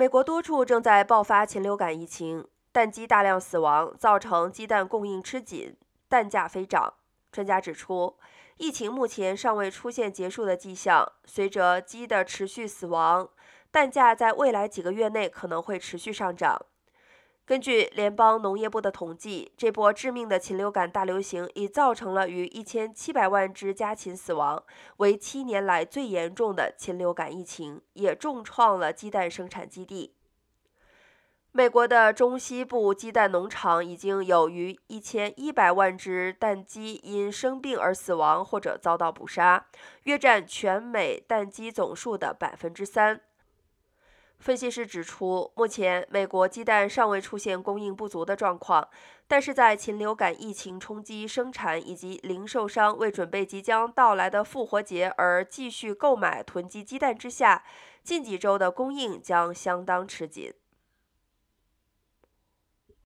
美国多处正在爆发禽流感疫情，蛋鸡大量死亡，造成鸡蛋供应吃紧，蛋价飞涨。专家指出，疫情目前尚未出现结束的迹象，随着鸡的持续死亡，蛋价在未来几个月内可能会持续上涨。根据联邦农业部的统计，这波致命的禽流感大流行已造成了逾一千七百万只家禽死亡，为七年来最严重的禽流感疫情，也重创了鸡蛋生产基地。美国的中西部鸡蛋农场已经有逾一千一百万只蛋鸡因生病而死亡或者遭到捕杀，约占全美蛋鸡总数的百分之三。分析师指出，目前美国鸡蛋尚未出现供应不足的状况，但是在禽流感疫情冲击生产以及零售商为准备即将到来的复活节而继续购买囤积鸡蛋之下，近几周的供应将相当吃紧。